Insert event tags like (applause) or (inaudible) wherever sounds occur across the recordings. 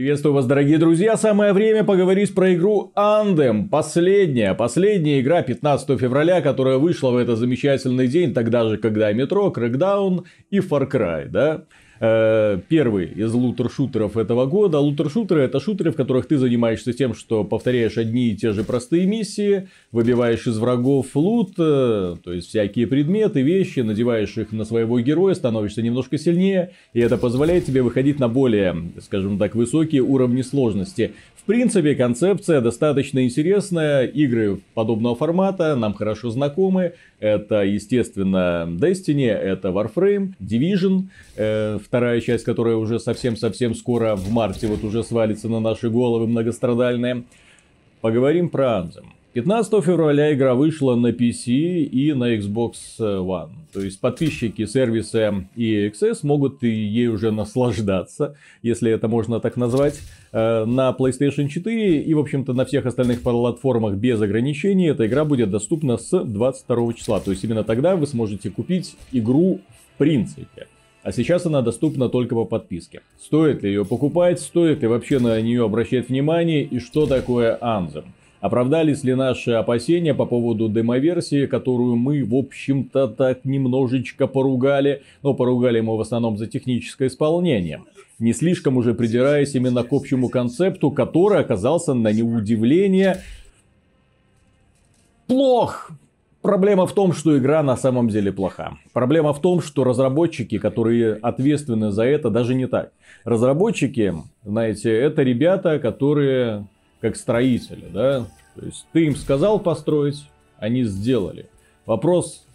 Приветствую вас, дорогие друзья. Самое время поговорить про игру Andem. Последняя, последняя игра 15 февраля, которая вышла в этот замечательный день, тогда же, когда Метро, Crackdown и Far Cry, да? Э, первый из лутер-шутеров этого года. Лутер-шутеры это шутеры, в которых ты занимаешься тем, что повторяешь одни и те же простые миссии, выбиваешь из врагов лут, э, то есть всякие предметы, вещи, надеваешь их на своего героя, становишься немножко сильнее, и это позволяет тебе выходить на более, скажем так, высокие уровни сложности. В принципе, концепция достаточно интересная, игры подобного формата нам хорошо знакомы, это, естественно, Destiny, это Warframe, Division, э, вторая часть, которая уже совсем-совсем скоро в марте вот уже свалится на наши головы многострадальная. Поговорим про Anthem. 15 февраля игра вышла на PC и на Xbox One. То есть подписчики сервиса EXS могут ей уже наслаждаться, если это можно так назвать, э, на PlayStation 4 и, в общем-то, на всех остальных платформах без ограничений. Эта игра будет доступна с 22 числа. То есть именно тогда вы сможете купить игру в принципе. А сейчас она доступна только по подписке. Стоит ли ее покупать, стоит ли вообще на нее обращать внимание и что такое Anthem? Оправдались ли наши опасения по поводу демоверсии, которую мы, в общем-то, так немножечко поругали, но поругали мы в основном за техническое исполнение. Не слишком уже придираясь именно к общему концепту, который оказался на неудивление плох. Проблема в том, что игра на самом деле плоха. Проблема в том, что разработчики, которые ответственны за это, даже не так. Разработчики, знаете, это ребята, которые как строители, да. То есть ты им сказал построить, они сделали. Вопрос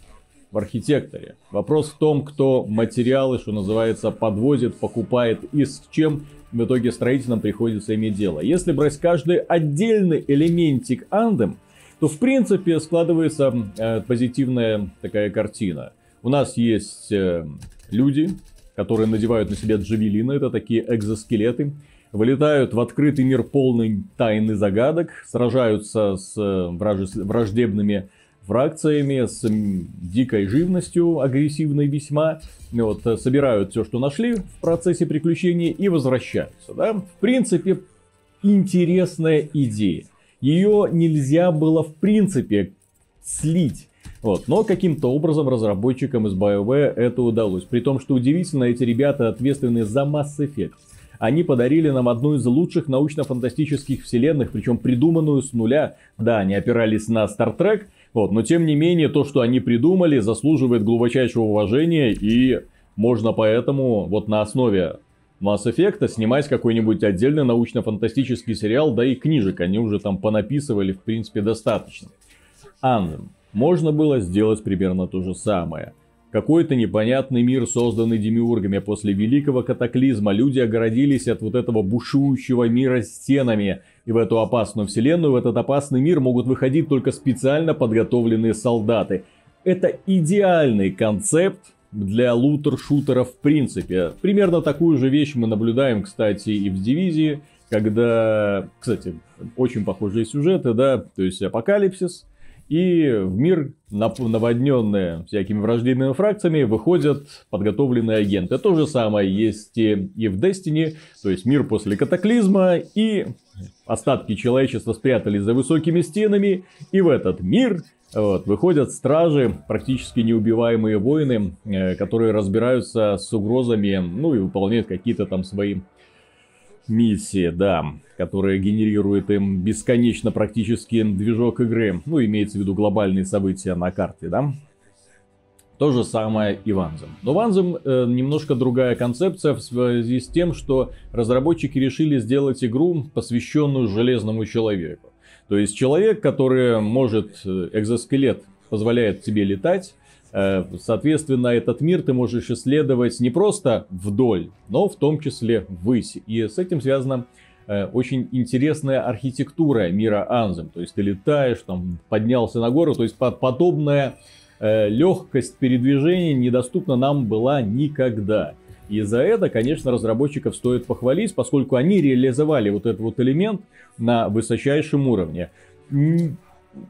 в архитекторе. Вопрос в том, кто материалы, что называется, подвозит, покупает и с чем в итоге строителям приходится иметь дело. Если брать каждый отдельный элементик Андем, то в принципе складывается э, позитивная такая картина. У нас есть э, люди, которые надевают на себя джавелины, это такие экзоскелеты вылетают в открытый мир полный тайн и загадок, сражаются с э, враждебными фракциями, с дикой живностью, агрессивной весьма, вот, э, собирают все, что нашли в процессе приключений и возвращаются. Да? В принципе, интересная идея. Ее нельзя было в принципе слить. Вот. Но каким-то образом разработчикам из BioWare это удалось. При том, что удивительно, эти ребята ответственны за Mass Effect. Они подарили нам одну из лучших научно-фантастических вселенных, причем придуманную с нуля. Да, они опирались на Star Trek, вот, но тем не менее то, что они придумали, заслуживает глубочайшего уважения и можно поэтому вот на основе Mass Effect снимать какой-нибудь отдельный научно-фантастический сериал, да и книжек они уже там понаписывали в принципе достаточно. Anthem. Можно было сделать примерно то же самое. Какой-то непонятный мир, созданный демиургами после великого катаклизма. Люди огородились от вот этого бушующего мира стенами. И в эту опасную вселенную, в этот опасный мир могут выходить только специально подготовленные солдаты. Это идеальный концепт для лутер-шутера в принципе. Примерно такую же вещь мы наблюдаем, кстати, и в Дивизии, когда, кстати, очень похожие сюжеты, да, то есть апокалипсис, и в мир, наводненный всякими враждебными фракциями, выходят подготовленные агенты. То же самое есть и в Destiny, то есть мир после катаклизма, и остатки человечества спрятались за высокими стенами, и в этот мир вот, выходят стражи, практически неубиваемые воины, э, которые разбираются с угрозами, ну и выполняют какие-то там свои миссии, да, которая генерирует им бесконечно практически движок игры. Ну, имеется в виду глобальные события на карте, да. То же самое и Ванзем. Но Ванзем э, немножко другая концепция в связи с тем, что разработчики решили сделать игру, посвященную Железному Человеку. То есть человек, который может, э, экзоскелет позволяет тебе летать, соответственно, этот мир ты можешь исследовать не просто вдоль, но в том числе ввысь. И с этим связана э, очень интересная архитектура мира Анзем. То есть ты летаешь, там поднялся на гору. То есть подобная э, легкость передвижения недоступна нам была никогда. И за это, конечно, разработчиков стоит похвалить, поскольку они реализовали вот этот вот элемент на высочайшем уровне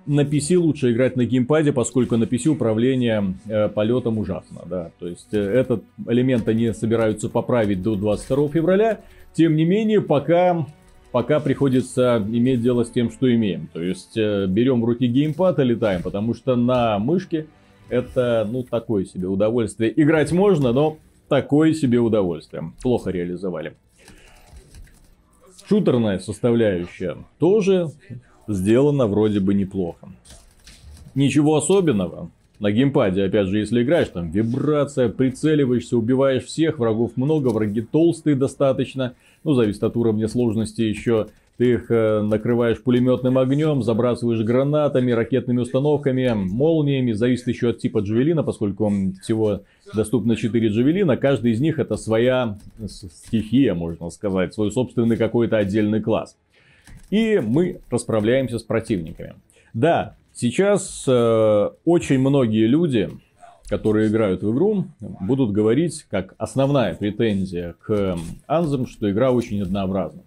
на PC лучше играть на геймпаде, поскольку на PC управление э, полетом ужасно, да. То есть э, этот элемент они собираются поправить до 22 февраля. Тем не менее, пока, пока приходится иметь дело с тем, что имеем. То есть э, берем в руки геймпад и летаем, потому что на мышке это, ну, такое себе удовольствие. Играть можно, но такое себе удовольствие. Плохо реализовали. Шутерная составляющая тоже сделано вроде бы неплохо. Ничего особенного. На геймпаде, опять же, если играешь, там вибрация, прицеливаешься, убиваешь всех, врагов много, враги толстые достаточно. Ну, зависит от уровня сложности еще. Ты их э, накрываешь пулеметным огнем, забрасываешь гранатами, ракетными установками, молниями. Зависит еще от типа джавелина, поскольку всего доступно 4 джавелина. Каждый из них это своя стихия, можно сказать, свой собственный какой-то отдельный класс и мы расправляемся с противниками. Да, сейчас э, очень многие люди, которые играют в игру, будут говорить, как основная претензия к Anthem, что игра очень однообразна.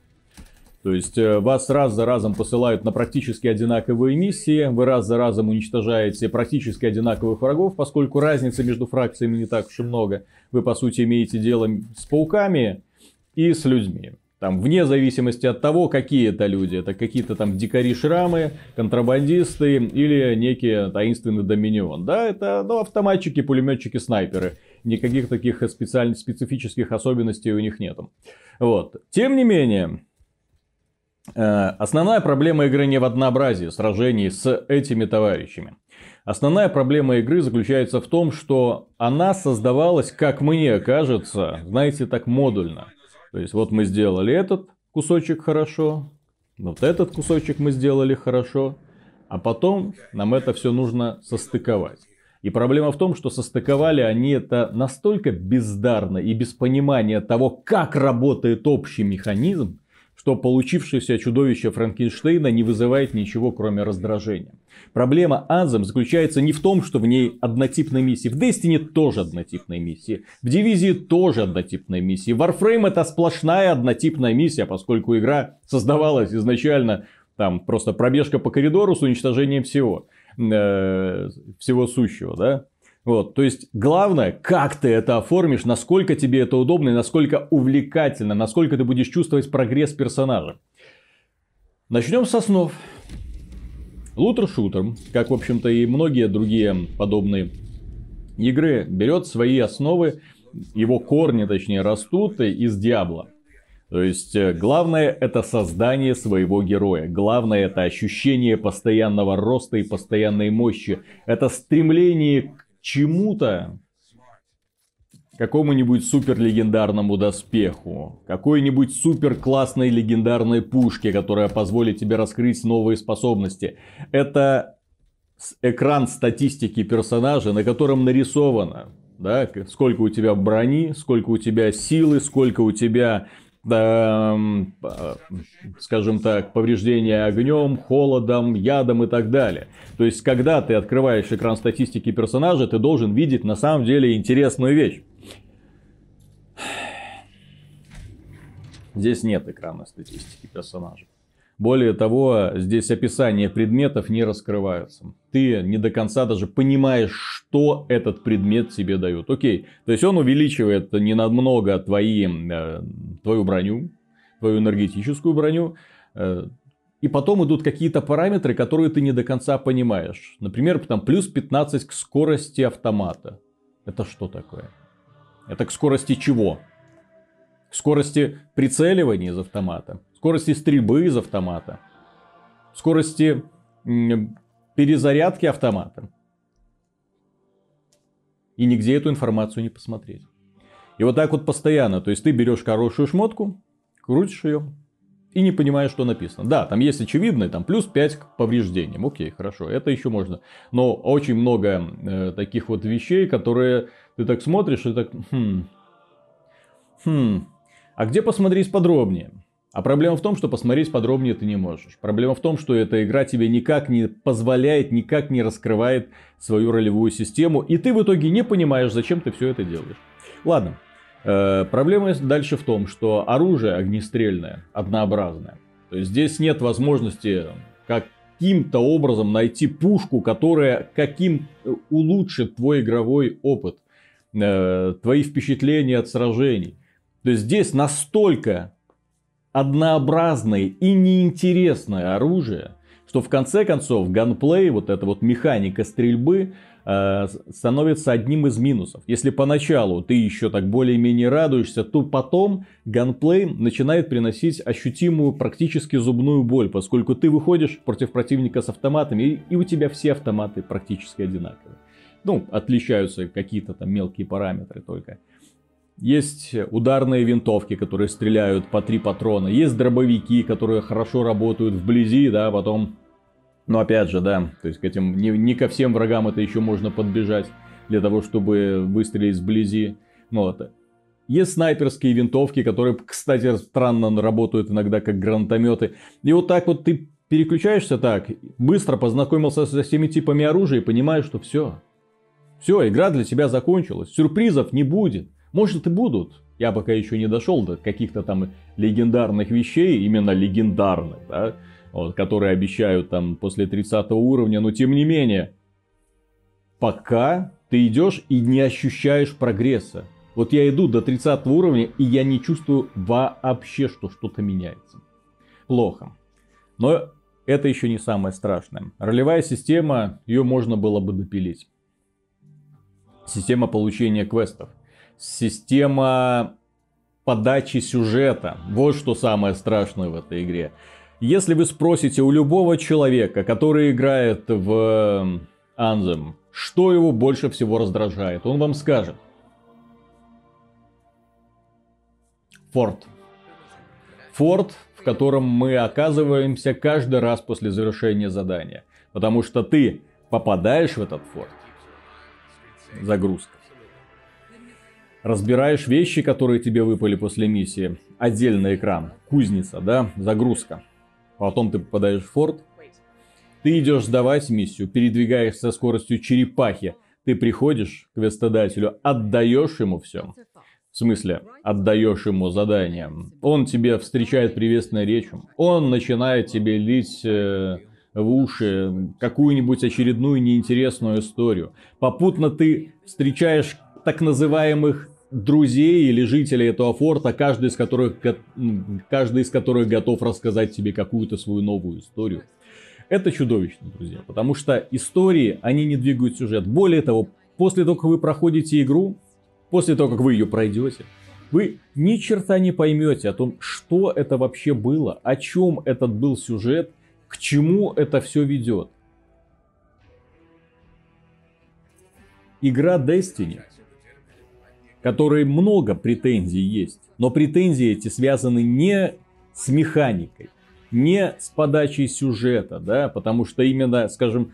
То есть э, вас раз за разом посылают на практически одинаковые миссии, вы раз за разом уничтожаете практически одинаковых врагов, поскольку разницы между фракциями не так уж и много. Вы по сути имеете дело с пауками и с людьми. Там, вне зависимости от того, какие это люди. Это какие-то там дикари-шрамы, контрабандисты или некие таинственный доминион. Да, это ну, автоматчики, пулеметчики, снайперы. Никаких таких специальных, специфических особенностей у них нету. Вот. Тем не менее, э, основная проблема игры не в однообразии сражений с этими товарищами. Основная проблема игры заключается в том, что она создавалась, как мне кажется, знаете, так модульно. То есть вот мы сделали этот кусочек хорошо, вот этот кусочек мы сделали хорошо, а потом нам это все нужно состыковать. И проблема в том, что состыковали они это настолько бездарно и без понимания того, как работает общий механизм, что получившееся чудовище Франкенштейна не вызывает ничего, кроме раздражения. Проблема Anthem заключается не в том, что в ней однотипные миссии. В Destiny тоже однотипные миссии. В Дивизии тоже однотипные миссии. Warframe это сплошная однотипная миссия, поскольку игра создавалась изначально там просто пробежка по коридору с уничтожением всего. Э, всего сущего, да? Вот, то есть главное, как ты это оформишь, насколько тебе это удобно и насколько увлекательно, насколько ты будешь чувствовать прогресс персонажа. Начнем с основ. Лутер-шутер, как, в общем-то, и многие другие подобные игры, берет свои основы, его корни, точнее, растут из Диабла. То есть, э, главное это создание своего героя. Главное это ощущение постоянного роста и постоянной мощи. Это стремление чему-то, какому-нибудь супер легендарному доспеху, какой-нибудь супер классной легендарной пушке, которая позволит тебе раскрыть новые способности. Это экран статистики персонажа, на котором нарисовано, да, сколько у тебя брони, сколько у тебя силы, сколько у тебя скажем так, повреждения огнем, холодом, ядом и так далее. То есть, когда ты открываешь экран статистики персонажа, ты должен видеть на самом деле интересную вещь. Здесь нет экрана статистики персонажа. Более того, здесь описание предметов не раскрываются. Ты не до конца даже понимаешь, что этот предмет тебе дает. Окей, то есть он увеличивает не намного твои, э, твою броню, твою энергетическую броню. Э, и потом идут какие-то параметры, которые ты не до конца понимаешь. Например, там плюс 15 к скорости автомата. Это что такое? Это к скорости чего? К скорости прицеливания из автомата скорости стрельбы из автомата, скорости перезарядки автомата. И нигде эту информацию не посмотреть. И вот так вот постоянно. То есть ты берешь хорошую шмотку, крутишь ее и не понимаешь, что написано. Да, там есть очевидное, там плюс 5 к повреждениям. Окей, хорошо, это еще можно. Но очень много э, таких вот вещей, которые ты так смотришь и так... Хм, хм, а где посмотреть подробнее? А проблема в том, что посмотреть подробнее ты не можешь. Проблема в том, что эта игра тебе никак не позволяет, никак не раскрывает свою ролевую систему. И ты в итоге не понимаешь, зачем ты все это делаешь. Ладно. Э, проблема дальше в том, что оружие огнестрельное, однообразное. То есть здесь нет возможности, как каким-то образом найти пушку, которая каким э, улучшит твой игровой опыт, э, твои впечатления от сражений. То есть здесь настолько однообразное и неинтересное оружие, что в конце концов ганплей, вот эта вот механика стрельбы, э, становится одним из минусов. Если поначалу ты еще так более-менее радуешься, то потом ганплей начинает приносить ощутимую практически зубную боль, поскольку ты выходишь против противника с автоматами, и, у тебя все автоматы практически одинаковые. Ну, отличаются какие-то там мелкие параметры только. Есть ударные винтовки, которые стреляют по три патрона. Есть дробовики, которые хорошо работают вблизи, да, потом... Но опять же, да, то есть к этим, не, не ко всем врагам это еще можно подбежать для того, чтобы выстрелить вблизи. Ну, вот. Есть снайперские винтовки, которые, кстати, странно работают иногда как гранатометы. И вот так вот ты переключаешься так, быстро познакомился со всеми типами оружия и понимаешь, что все. Все, игра для тебя закончилась. Сюрпризов не будет. Может и будут. Я пока еще не дошел до каких-то там легендарных вещей, именно легендарных, да, вот, которые обещают там после 30 уровня, но тем не менее, пока ты идешь и не ощущаешь прогресса. Вот я иду до 30 уровня, и я не чувствую вообще, что что-то меняется. Плохо. Но это еще не самое страшное. Ролевая система, ее можно было бы допилить. Система получения квестов система подачи сюжета. Вот что самое страшное в этой игре. Если вы спросите у любого человека, который играет в Anthem, что его больше всего раздражает, он вам скажет. Форт. Форт, в котором мы оказываемся каждый раз после завершения задания. Потому что ты попадаешь в этот форт. Загрузка разбираешь вещи, которые тебе выпали после миссии. Отдельный экран, кузница, да, загрузка. Потом ты попадаешь в форт. Ты идешь сдавать миссию, передвигаешься со скоростью черепахи. Ты приходишь к вестодателю, отдаешь ему все. В смысле, отдаешь ему задание. Он тебе встречает приветственной речью. Он начинает тебе лить э, в уши какую-нибудь очередную неинтересную историю. Попутно ты встречаешь так называемых друзей или жителей этого форта, каждый из которых, каждый из которых готов рассказать тебе какую-то свою новую историю. Это чудовищно, друзья, потому что истории, они не двигают сюжет. Более того, после того, как вы проходите игру, после того, как вы ее пройдете, вы ни черта не поймете о том, что это вообще было, о чем этот был сюжет, к чему это все ведет. Игра Destiny которой много претензий есть. Но претензии эти связаны не с механикой, не с подачей сюжета, да, потому что именно, скажем,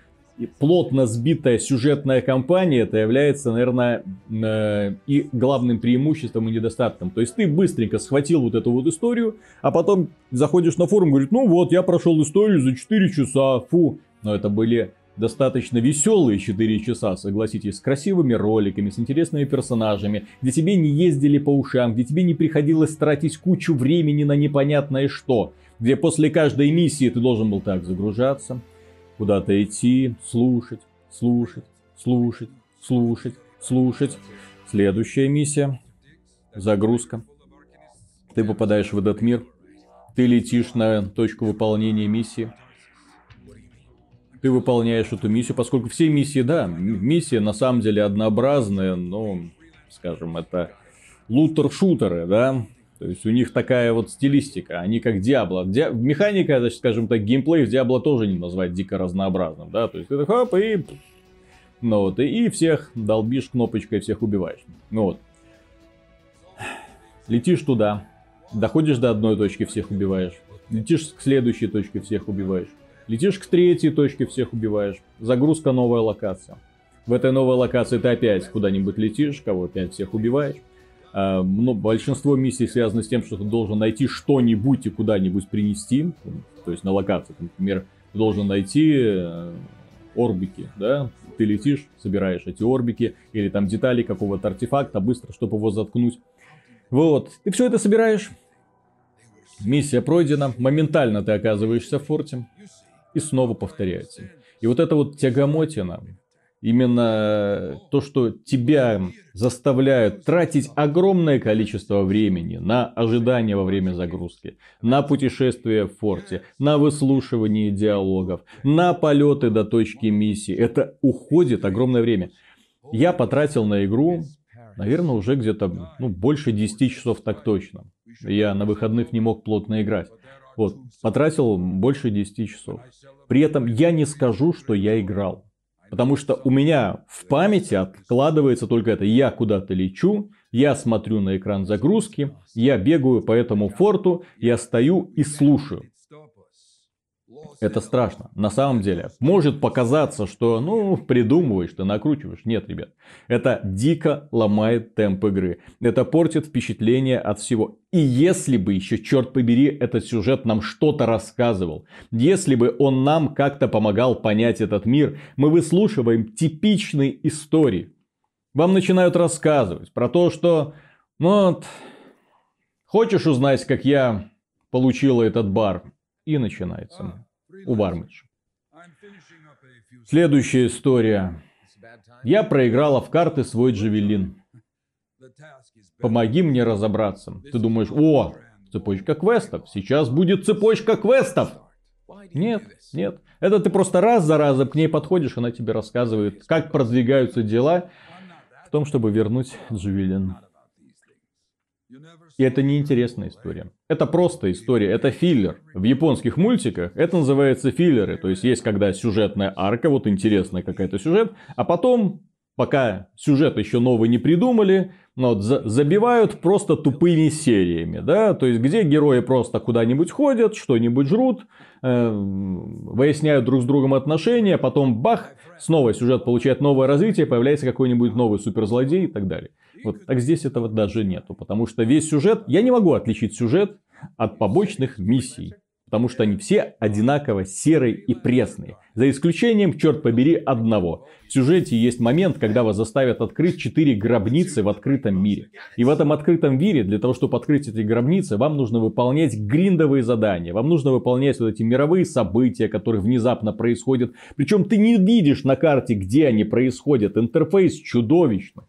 плотно сбитая сюжетная кампания это является, наверное, э, и главным преимуществом и недостатком. То есть ты быстренько схватил вот эту вот историю, а потом заходишь на форум и говоришь, ну вот, я прошел историю за 4 часа, фу. Но это были достаточно веселые 4 часа, согласитесь, с красивыми роликами, с интересными персонажами, где тебе не ездили по ушам, где тебе не приходилось тратить кучу времени на непонятное что, где после каждой миссии ты должен был так загружаться, куда-то идти, слушать, слушать, слушать, слушать, слушать. Следующая миссия. Загрузка. Ты попадаешь в этот мир. Ты летишь на точку выполнения миссии ты выполняешь эту миссию, поскольку все миссии, да, миссия на самом деле однообразная, но, скажем, это лутер-шутеры, да, то есть у них такая вот стилистика, они как Диабло. Ди... Механика, значит, скажем так, геймплей в Диабло тоже не назвать дико разнообразным, да, то есть ты хоп и... Ну вот, и всех долбишь кнопочкой, всех убиваешь. Ну вот. Летишь туда, доходишь до одной точки, всех убиваешь. Летишь к следующей точке, всех убиваешь. Летишь к третьей точке, всех убиваешь. Загрузка новая локация. В этой новой локации ты опять куда-нибудь летишь, кого опять всех убиваешь. А, но большинство миссий связано с тем, что ты должен найти что-нибудь и куда-нибудь принести. То есть на локации, например, ты должен найти э, орбики, да, ты летишь, собираешь эти орбики, или там детали какого-то артефакта быстро, чтобы его заткнуть. Вот, ты все это собираешь, миссия пройдена, моментально ты оказываешься в форте, и снова повторяется. И вот это вот тягомотина, именно то, что тебя заставляют тратить огромное количество времени на ожидание во время загрузки, на путешествие в форте, на выслушивание диалогов, на полеты до точки миссии. Это уходит огромное время. Я потратил на игру, наверное, уже где-то ну, больше 10 часов так точно. Я на выходных не мог плотно играть. Вот, потратил больше 10 часов. При этом я не скажу, что я играл. Потому что у меня в памяти откладывается только это. Я куда-то лечу, я смотрю на экран загрузки, я бегаю по этому форту, я стою и слушаю. Это страшно. На самом деле. Может показаться, что, ну, придумываешь, ты накручиваешь. Нет, ребят. Это дико ломает темп игры. Это портит впечатление от всего. И если бы еще, черт побери, этот сюжет нам что-то рассказывал, если бы он нам как-то помогал понять этот мир, мы выслушиваем типичные истории. Вам начинают рассказывать про то, что, ну вот, хочешь узнать, как я получила этот бар? И начинается у Бармидж. Следующая история. Я проиграла в карты свой джавелин. Помоги мне разобраться. Ты думаешь, о, цепочка квестов. Сейчас будет цепочка квестов. Нет, нет. Это ты просто раз за разом к ней подходишь, она тебе рассказывает, как продвигаются дела в том, чтобы вернуть Джавелин. И это не интересная история. Это просто история, это филлер. В японских мультиках это называется филлеры. То есть есть когда сюжетная арка, вот интересная какая-то сюжет, а потом, пока сюжет еще новый не придумали, но вот забивают просто тупыми сериями, да, то есть где герои просто куда-нибудь ходят, что-нибудь жрут, э, выясняют друг с другом отношения, потом бах, снова сюжет получает новое развитие, появляется какой-нибудь новый суперзлодей и так далее. Вот так здесь этого даже нету, потому что весь сюжет, я не могу отличить сюжет от побочных миссий. Потому что они все одинаково серые и пресные. За исключением, черт побери, одного. В сюжете есть момент, когда вас заставят открыть четыре гробницы в открытом мире. И в этом открытом мире, для того, чтобы открыть эти гробницы, вам нужно выполнять гриндовые задания. Вам нужно выполнять вот эти мировые события, которые внезапно происходят. Причем ты не видишь на карте, где они происходят. Интерфейс чудовищный.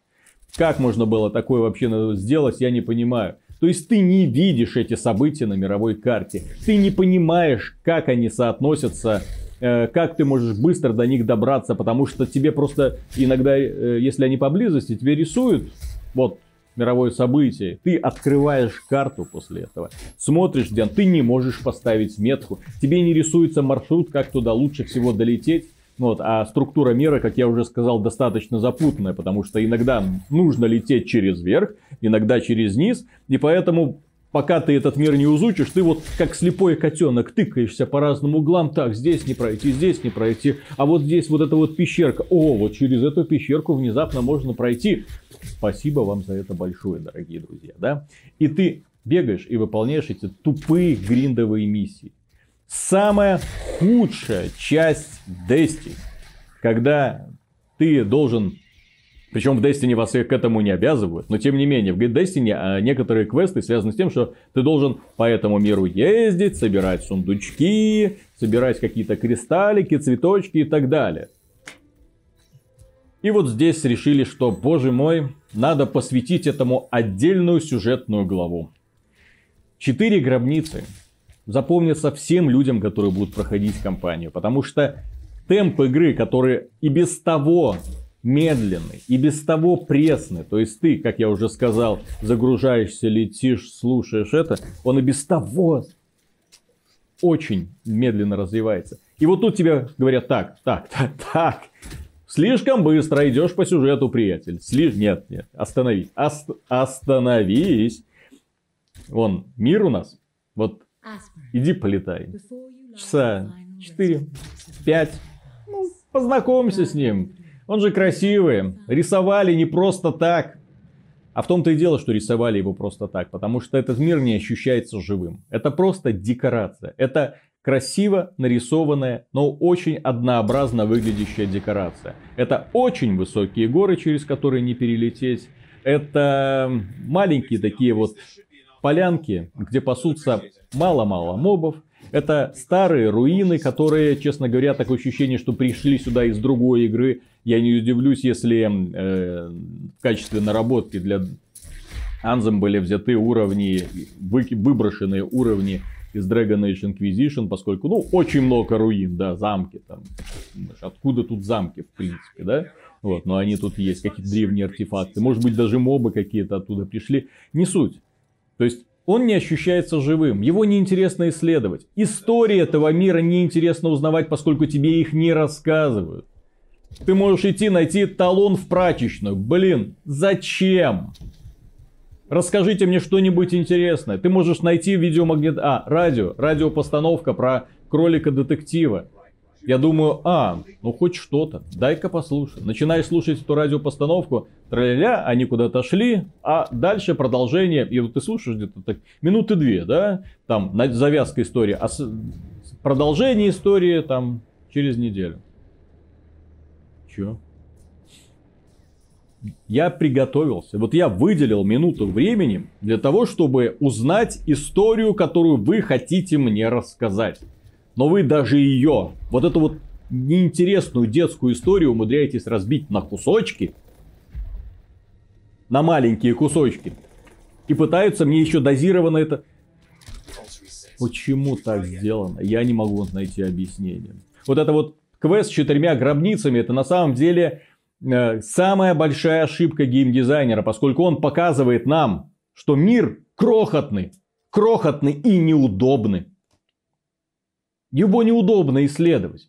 Как можно было такое вообще сделать, я не понимаю. То есть ты не видишь эти события на мировой карте. Ты не понимаешь, как они соотносятся, э, как ты можешь быстро до них добраться, потому что тебе просто иногда, э, если они поблизости, тебе рисуют, вот, мировое событие. Ты открываешь карту после этого, смотришь, где ты не можешь поставить метку, тебе не рисуется маршрут, как туда лучше всего долететь. Вот, а структура меры, как я уже сказал, достаточно запутанная, потому что иногда нужно лететь через верх, иногда через низ, и поэтому пока ты этот мир не изучишь, ты вот как слепой котенок тыкаешься по разным углам, так, здесь не пройти, здесь не пройти, а вот здесь вот эта вот пещерка, о, вот через эту пещерку внезапно можно пройти. Спасибо вам за это большое, дорогие друзья, да? И ты бегаешь и выполняешь эти тупые гриндовые миссии. Самая худшая часть Destiny, когда ты должен причем в Destiny вас к этому не обязывают, но тем не менее, в Destiny а, некоторые квесты связаны с тем, что ты должен по этому миру ездить, собирать сундучки, собирать какие-то кристаллики, цветочки и так далее. И вот здесь решили, что, боже мой, надо посвятить этому отдельную сюжетную главу. Четыре гробницы запомнится всем людям, которые будут проходить кампанию. Потому что темп игры, который и без того медленный, и без того пресный, то есть ты, как я уже сказал, загружаешься, летишь, слушаешь это, он и без того очень медленно развивается. И вот тут тебе говорят, так, так, (laughs) так, так, слишком быстро идешь по сюжету, приятель. Слиш... Нет, нет, остановись, Ост... остановись. Вон, мир у нас, вот Иди полетай. Часа 4-5. Ну, познакомься с ним. Он же красивый. Рисовали не просто так. А в том-то и дело, что рисовали его просто так, потому что этот мир не ощущается живым. Это просто декорация. Это красиво нарисованная, но очень однообразно выглядящая декорация. Это очень высокие горы, через которые не перелететь. Это маленькие такие вот полянки, где пасутся мало-мало мобов. Это старые руины, которые, честно говоря, такое ощущение, что пришли сюда из другой игры. Я не удивлюсь, если э, в качестве наработки для Анзем были взяты уровни, вы, выброшенные уровни из Dragon Age Inquisition, поскольку, ну, очень много руин, да, замки там. Откуда тут замки, в принципе, да? Вот, но они тут есть, какие-то древние артефакты. Может быть, даже мобы какие-то оттуда пришли. Не суть. То есть, он не ощущается живым, его неинтересно исследовать. Истории этого мира неинтересно узнавать, поскольку тебе их не рассказывают. Ты можешь идти найти талон в прачечную. Блин, зачем? Расскажите мне что-нибудь интересное. Ты можешь найти видеомагнит... А, радио. Радиопостановка про кролика-детектива. Я думаю, а, ну хоть что-то, дай-ка послушай. Начинаешь слушать эту радиопостановку, траля они куда-то шли, а дальше продолжение, и вот ты слушаешь где-то так минуты две, да, там завязка истории, а с... продолжение истории там через неделю. Чё? Я приготовился. Вот я выделил минуту времени для того, чтобы узнать историю, которую вы хотите мне рассказать но вы даже ее, вот эту вот неинтересную детскую историю умудряетесь разбить на кусочки, на маленькие кусочки, и пытаются мне еще дозированно это... Почему так сделано? Я не могу найти объяснение. Вот это вот квест с четырьмя гробницами, это на самом деле э, самая большая ошибка геймдизайнера, поскольку он показывает нам, что мир крохотный, крохотный и неудобный. Его неудобно исследовать.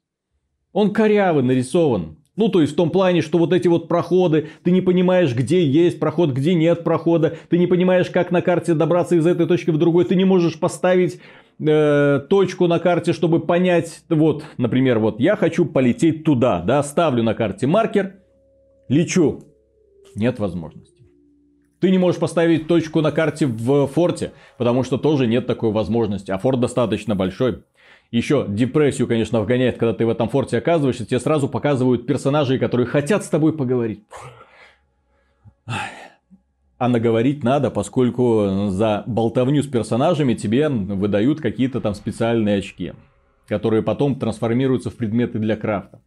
Он коряво нарисован. Ну, то есть в том плане, что вот эти вот проходы, ты не понимаешь, где есть проход, где нет прохода, ты не понимаешь, как на карте добраться из этой точки в другой, ты не можешь поставить э, точку на карте, чтобы понять, вот, например, вот я хочу полететь туда, да, ставлю на карте маркер, лечу, нет возможности. Ты не можешь поставить точку на карте в форте, потому что тоже нет такой возможности, а форт достаточно большой. Еще депрессию, конечно, вгоняет, когда ты в этом форте оказываешься. Тебе сразу показывают персонажей, которые хотят с тобой поговорить. А наговорить надо, поскольку за болтовню с персонажами тебе выдают какие-то там специальные очки, которые потом трансформируются в предметы для крафта.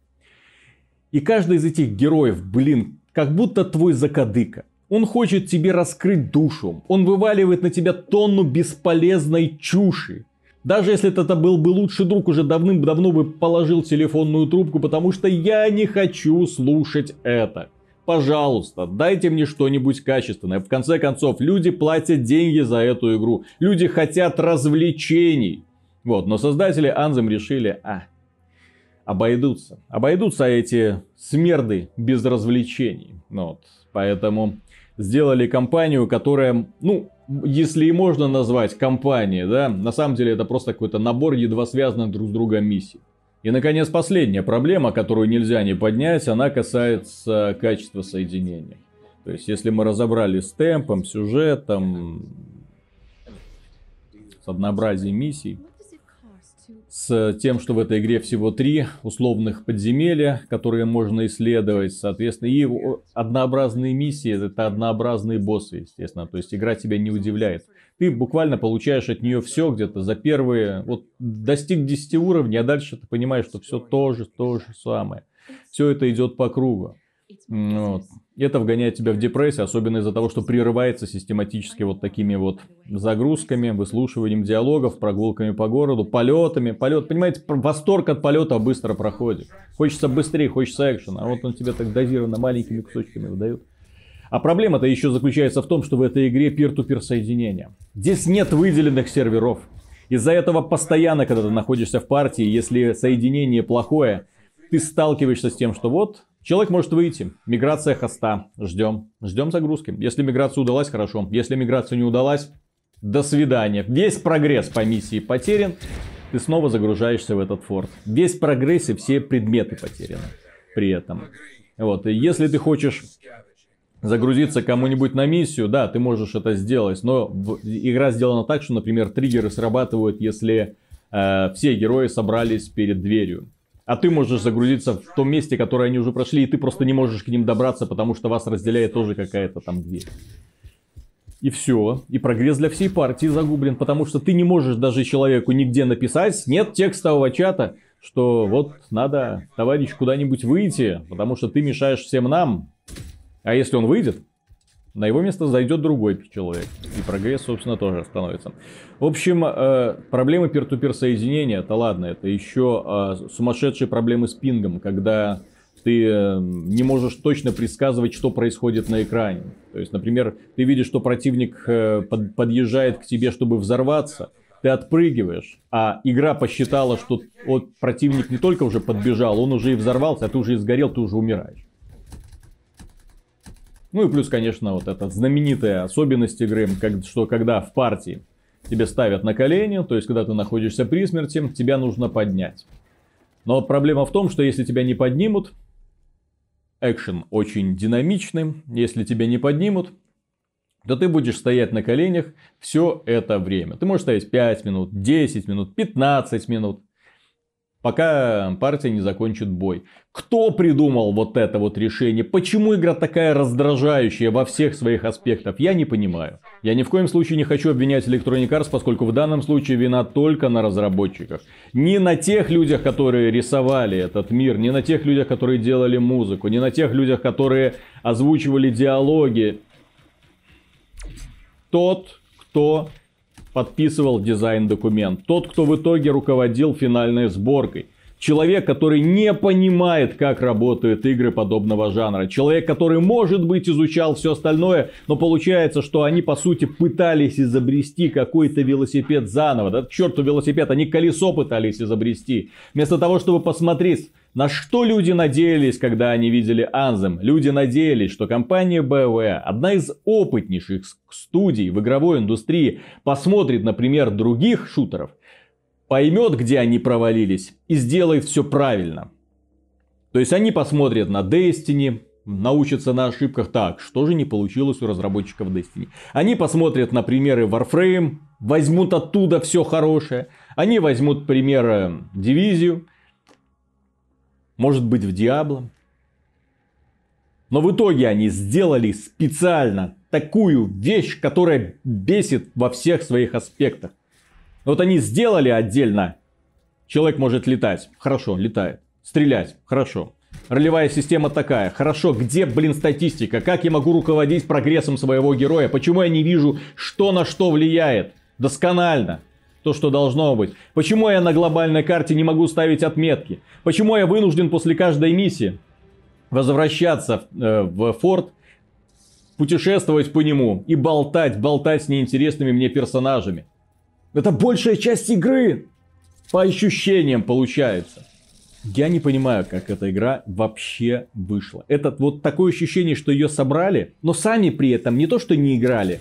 И каждый из этих героев, блин, как будто твой закадыка. Он хочет тебе раскрыть душу. Он вываливает на тебя тонну бесполезной чуши. Даже если это был бы лучший друг, уже давным-давно бы положил телефонную трубку, потому что я не хочу слушать это. Пожалуйста, дайте мне что-нибудь качественное. В конце концов, люди платят деньги за эту игру. Люди хотят развлечений. Вот, но создатели Anthem решили, а, обойдутся. Обойдутся эти смерды без развлечений. Ну вот, поэтому сделали компанию, которая, ну, если и можно назвать компанией, да, на самом деле это просто какой-то набор едва связанных друг с другом миссий. И, наконец, последняя проблема, которую нельзя не поднять, она касается качества соединения. То есть, если мы разобрали с темпом, сюжетом, с однообразием миссий, с тем, что в этой игре всего три условных подземелья, которые можно исследовать, соответственно, и однообразные миссии, это однообразные боссы, естественно, то есть игра тебя не удивляет. Ты буквально получаешь от нее все где-то за первые, вот достиг 10 уровней, а дальше ты понимаешь, что все то же, то же самое. Все это идет по кругу. Вот. Это вгоняет тебя в депрессию, особенно из-за того, что прерывается систематически вот такими вот загрузками, выслушиванием диалогов, прогулками по городу, полетами. Полет, понимаете, восторг от полета быстро проходит. Хочется быстрее, хочется экшена, а вот он тебе так дозированно маленькими кусочками выдает. А проблема-то еще заключается в том, что в этой игре пир-ту-пир соединение. Здесь нет выделенных серверов. Из-за этого постоянно, когда ты находишься в партии, если соединение плохое, ты сталкиваешься с тем, что вот Человек может выйти. Миграция хоста. Ждем. Ждем загрузки. Если миграция удалась, хорошо. Если миграция не удалась, до свидания. Весь прогресс по миссии потерян. Ты снова загружаешься в этот форт. Весь прогресс и все предметы потеряны при этом. Вот. И если ты хочешь загрузиться кому-нибудь на миссию, да, ты можешь это сделать. Но игра сделана так, что, например, триггеры срабатывают, если э, все герои собрались перед дверью. А ты можешь загрузиться в том месте, которое они уже прошли, и ты просто не можешь к ним добраться, потому что вас разделяет тоже какая-то там дверь. И все. И прогресс для всей партии загублен. Потому что ты не можешь даже человеку нигде написать, нет текстового чата, что вот надо, товарищ, куда-нибудь выйти, потому что ты мешаешь всем нам. А если он выйдет, на его место зайдет другой человек. И прогресс, собственно, тоже остановится. В общем, э, проблемы пир-ту-пир соединения, это ладно, это еще э, сумасшедшие проблемы с пингом, когда ты э, не можешь точно предсказывать, что происходит на экране. То есть, например, ты видишь, что противник подъезжает к тебе, чтобы взорваться, ты отпрыгиваешь, а игра посчитала, что вот противник не только уже подбежал, он уже и взорвался, а ты уже и сгорел, ты уже умираешь. Ну и плюс, конечно, вот эта знаменитая особенность игры, как, что когда в партии тебе ставят на колени, то есть когда ты находишься при смерти, тебя нужно поднять. Но проблема в том, что если тебя не поднимут, экшен очень динамичный, если тебя не поднимут, то ты будешь стоять на коленях все это время. Ты можешь стоять 5 минут, 10 минут, 15 минут пока партия не закончит бой. Кто придумал вот это вот решение? Почему игра такая раздражающая во всех своих аспектах? Я не понимаю. Я ни в коем случае не хочу обвинять Electronic Arts, поскольку в данном случае вина только на разработчиках. Не на тех людях, которые рисовали этот мир, не на тех людях, которые делали музыку, не на тех людях, которые озвучивали диалоги. Тот, кто подписывал дизайн-документ. Тот, кто в итоге руководил финальной сборкой. Человек, который не понимает, как работают игры подобного жанра. Человек, который, может быть, изучал все остальное, но получается, что они, по сути, пытались изобрести какой-то велосипед заново. Да, к велосипед, они колесо пытались изобрести. Вместо того, чтобы посмотреть, на что люди надеялись, когда они видели Anthem? Люди надеялись, что компания BioWare, одна из опытнейших студий в игровой индустрии, посмотрит, например, других шутеров, поймет, где они провалились и сделает все правильно. То есть они посмотрят на Destiny, научатся на ошибках. Так, что же не получилось у разработчиков Destiny? Они посмотрят на примеры Warframe, возьмут оттуда все хорошее. Они возьмут примеры Дивизию, может быть в Диабло. Но в итоге они сделали специально такую вещь, которая бесит во всех своих аспектах. Вот они сделали отдельно. Человек может летать. Хорошо, летает. Стрелять. Хорошо. Ролевая система такая. Хорошо, где, блин, статистика? Как я могу руководить прогрессом своего героя? Почему я не вижу, что на что влияет? Досконально то, что должно быть? Почему я на глобальной карте не могу ставить отметки? Почему я вынужден после каждой миссии возвращаться э, в форт, путешествовать по нему и болтать, болтать с неинтересными мне персонажами? Это большая часть игры. По ощущениям получается. Я не понимаю, как эта игра вообще вышла. Это вот такое ощущение, что ее собрали, но сами при этом не то, что не играли,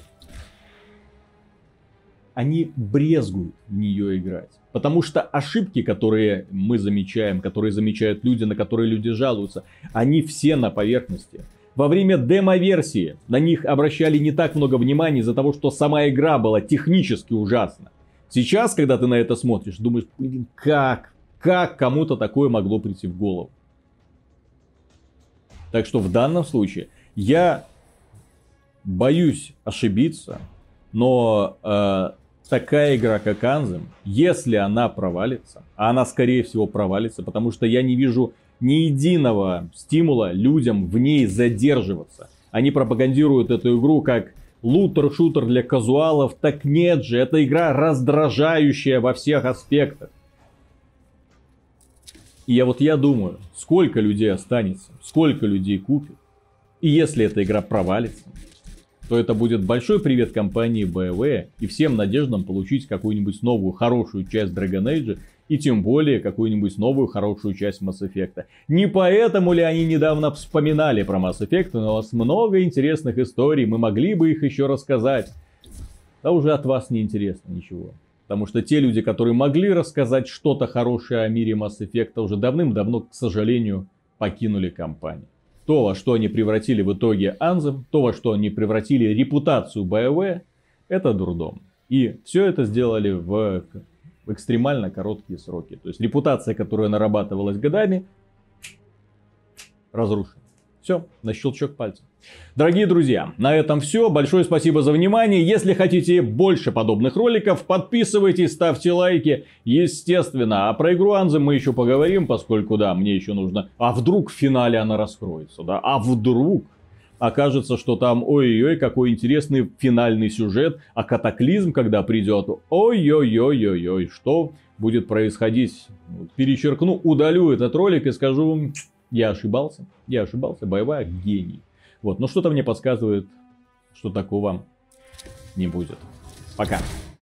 они брезгуют в нее играть. Потому что ошибки, которые мы замечаем, которые замечают люди, на которые люди жалуются, они все на поверхности. Во время демо-версии на них обращали не так много внимания из-за того, что сама игра была технически ужасна. Сейчас, когда ты на это смотришь, думаешь, блин, как, как кому-то такое могло прийти в голову. Так что в данном случае я боюсь ошибиться, но э, такая игра, как Anthem, если она провалится, а она скорее всего провалится, потому что я не вижу ни единого стимула людям в ней задерживаться. Они пропагандируют эту игру как лутер-шутер для казуалов, так нет же, эта игра раздражающая во всех аспектах. И я вот я думаю, сколько людей останется, сколько людей купит. И если эта игра провалится, то это будет большой привет компании BioWare и всем надеждам получить какую-нибудь новую хорошую часть Dragon Age и тем более какую-нибудь новую хорошую часть Mass Effect. Не поэтому ли они недавно вспоминали про Mass Effect, но у нас много интересных историй, мы могли бы их еще рассказать. Да уже от вас не интересно ничего. Потому что те люди, которые могли рассказать что-то хорошее о мире Mass Effect, уже давным-давно, к сожалению, покинули компанию. То, во что они превратили в итоге Anthem, то, во что они превратили репутацию BioWare, это дурдом. И все это сделали в экстремально короткие сроки. То есть репутация, которая нарабатывалась годами, разрушена. Все на щелчок пальца. Дорогие друзья, на этом все. Большое спасибо за внимание. Если хотите больше подобных роликов, подписывайтесь, ставьте лайки. Естественно, а про игру Анзы мы еще поговорим, поскольку, да, мне еще нужно... А вдруг в финале она раскроется, да? А вдруг окажется, что там, ой-ой-ой, какой интересный финальный сюжет, а катаклизм, когда придет, ой-ой-ой-ой-ой, что будет происходить? Перечеркну, удалю этот ролик и скажу, я ошибался, я ошибался, боевая гений. Вот, но что-то мне подсказывает, что такого не будет. Пока.